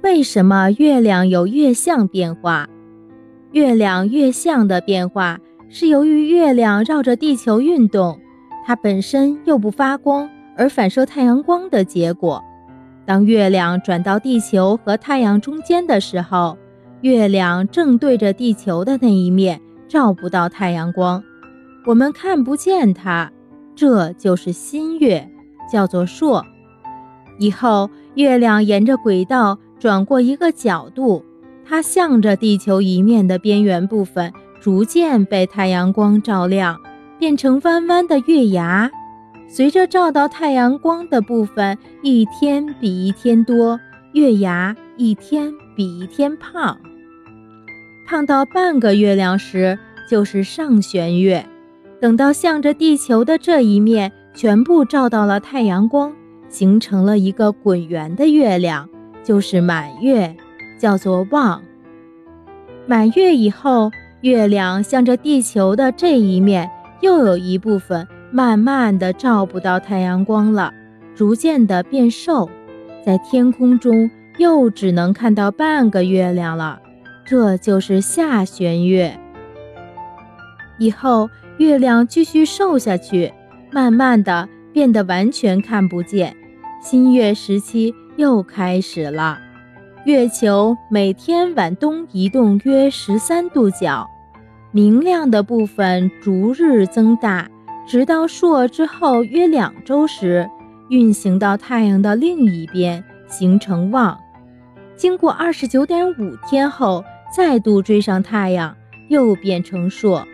为什么月亮有月相变化？月亮月相的变化是由于月亮绕着地球运动，它本身又不发光而反射太阳光的结果。当月亮转到地球和太阳中间的时候，月亮正对着地球的那一面照不到太阳光，我们看不见它，这就是新月，叫做朔。以后月亮沿着轨道。转过一个角度，它向着地球一面的边缘部分逐渐被太阳光照亮，变成弯弯的月牙。随着照到太阳光的部分一天比一天多，月牙一天比一天胖。胖到半个月亮时，就是上弦月。等到向着地球的这一面全部照到了太阳光，形成了一个滚圆的月亮。就是满月，叫做望。满月以后，月亮向着地球的这一面，又有一部分慢慢的照不到太阳光了，逐渐的变瘦，在天空中又只能看到半个月亮了，这就是下弦月。以后月亮继续瘦下去，慢慢的变得完全看不见，新月时期。又开始了，月球每天往东移动约十三度角，明亮的部分逐日增大，直到朔之后约两周时，运行到太阳的另一边，形成望。经过二十九点五天后，再度追上太阳，又变成朔，